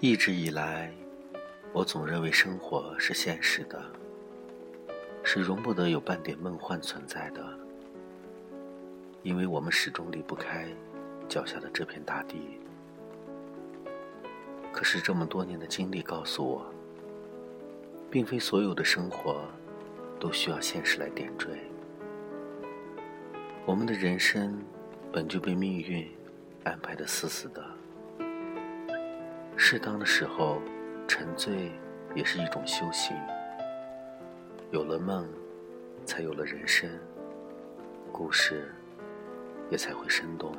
一直以来，我总认为生活是现实的，是容不得有半点梦幻存在的，因为我们始终离不开脚下的这片大地。可是这么多年的经历告诉我，并非所有的生活都需要现实来点缀。我们的人生本就被命运安排的死死的。适当的时候，沉醉也是一种修行。有了梦，才有了人生，故事也才会生动。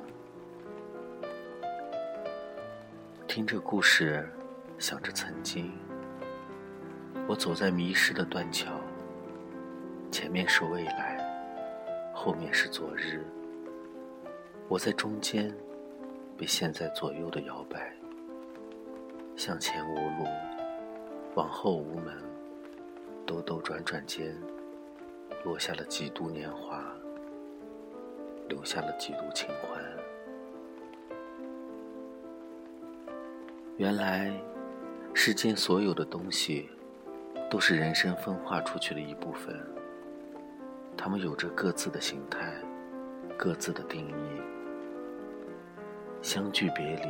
听着故事，想着曾经，我走在迷失的断桥，前面是未来，后面是昨日，我在中间，被现在左右的摇摆。向前无路，往后无门，兜兜转转间，落下了几度年华，留下了几度清欢。原来，世间所有的东西，都是人生分化出去的一部分。它们有着各自的形态，各自的定义。相聚别离，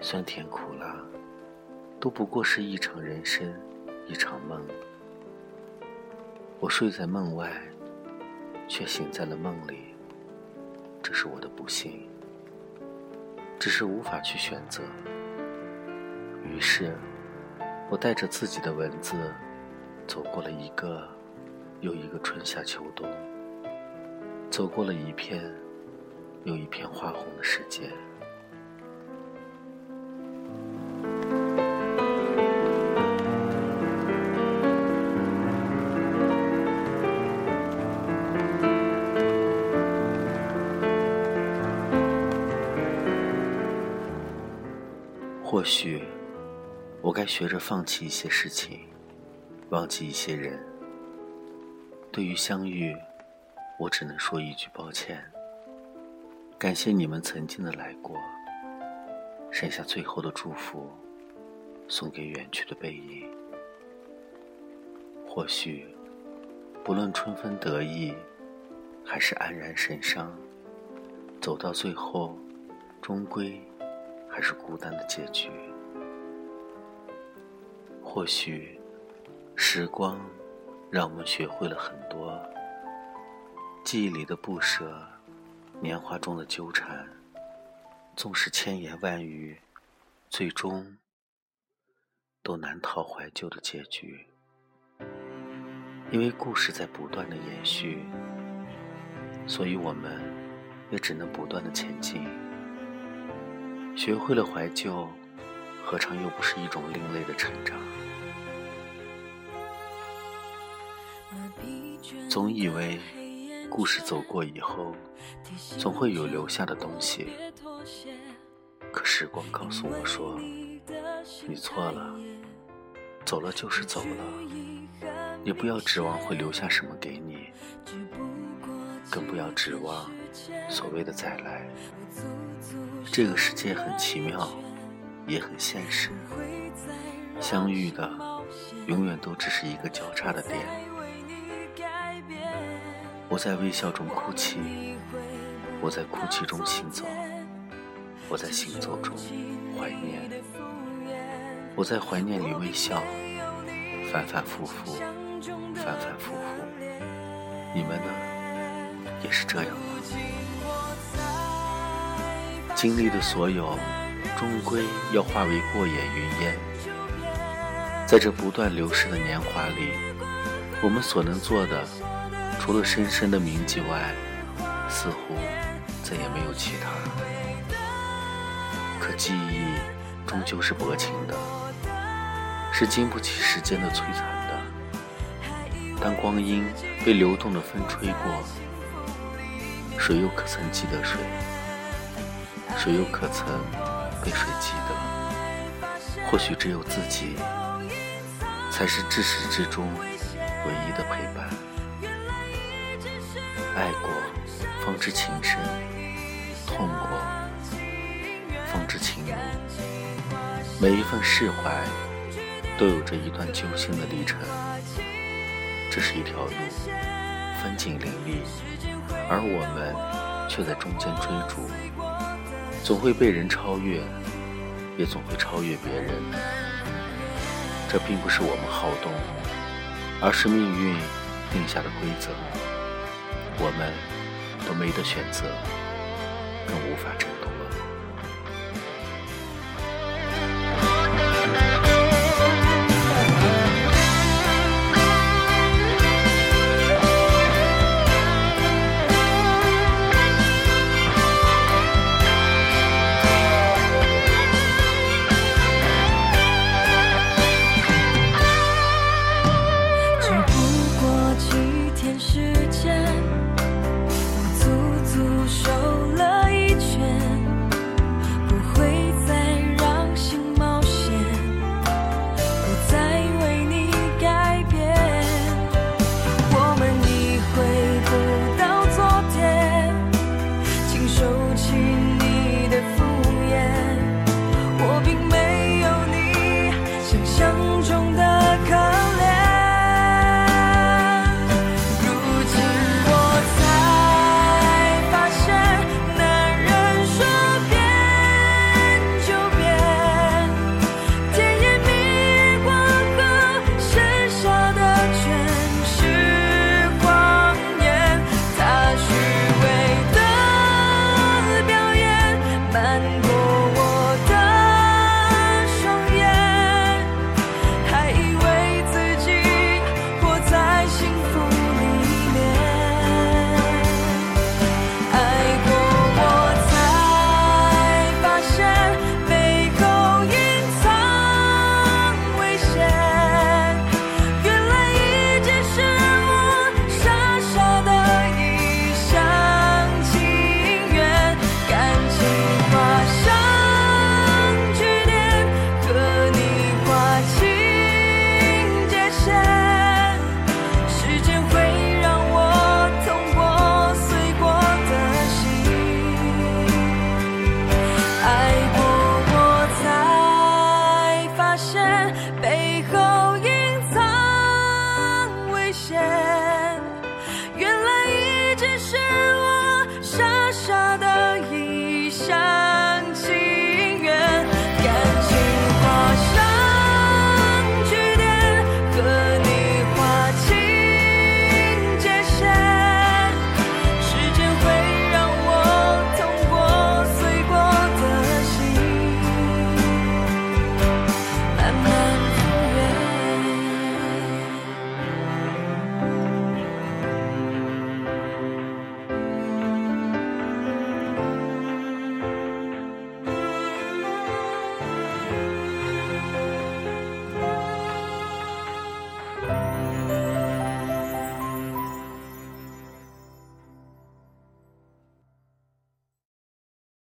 酸甜苦辣。都不过是一场人生，一场梦。我睡在梦外，却醒在了梦里。这是我的不幸，只是无法去选择。于是，我带着自己的文字，走过了一个又一个春夏秋冬，走过了一片又一片花红的世界。或许，我该学着放弃一些事情，忘记一些人。对于相遇，我只能说一句抱歉。感谢你们曾经的来过，剩下最后的祝福，送给远去的背影。或许，不论春风得意，还是黯然神伤，走到最后，终归。还是孤单的结局。或许，时光让我们学会了很多，记忆里的不舍，年华中的纠缠，纵使千言万语，最终都难逃怀旧的结局。因为故事在不断的延续，所以我们也只能不断的前进。学会了怀旧，何尝又不是一种另类的成长？总以为故事走过以后，总会有留下的东西。可时光告诉我说，你错了，走了就是走了，也不要指望会留下什么给你，更不要指望所谓的再来。这个世界很奇妙，也很现实。相遇的，永远都只是一个交叉的点。我在微笑中哭泣，我在哭泣中行走，我在行走中怀念，我在怀念里微笑，反反复复，反反复复。你们呢？也是这样吗？经历的所有，终归要化为过眼云烟。在这不断流逝的年华里，我们所能做的，除了深深的铭记外，似乎再也没有其他。可记忆终究是薄情的，是经不起时间的摧残的。当光阴被流动的风吹过，谁又可曾记得谁？谁又可曾被谁记得？或许只有自己，才是至始至终唯一的陪伴。爱过，方知情深；痛过，方知情浓。每一份释怀，都有着一段揪心的历程。这是一条路，风景林立，而我们却在中间追逐，总会被人超越，也总会超越别人。这并不是我们好动，而是命运定下的规则。我们都没得选择，更无法挣。